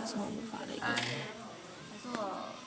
That's 了一个做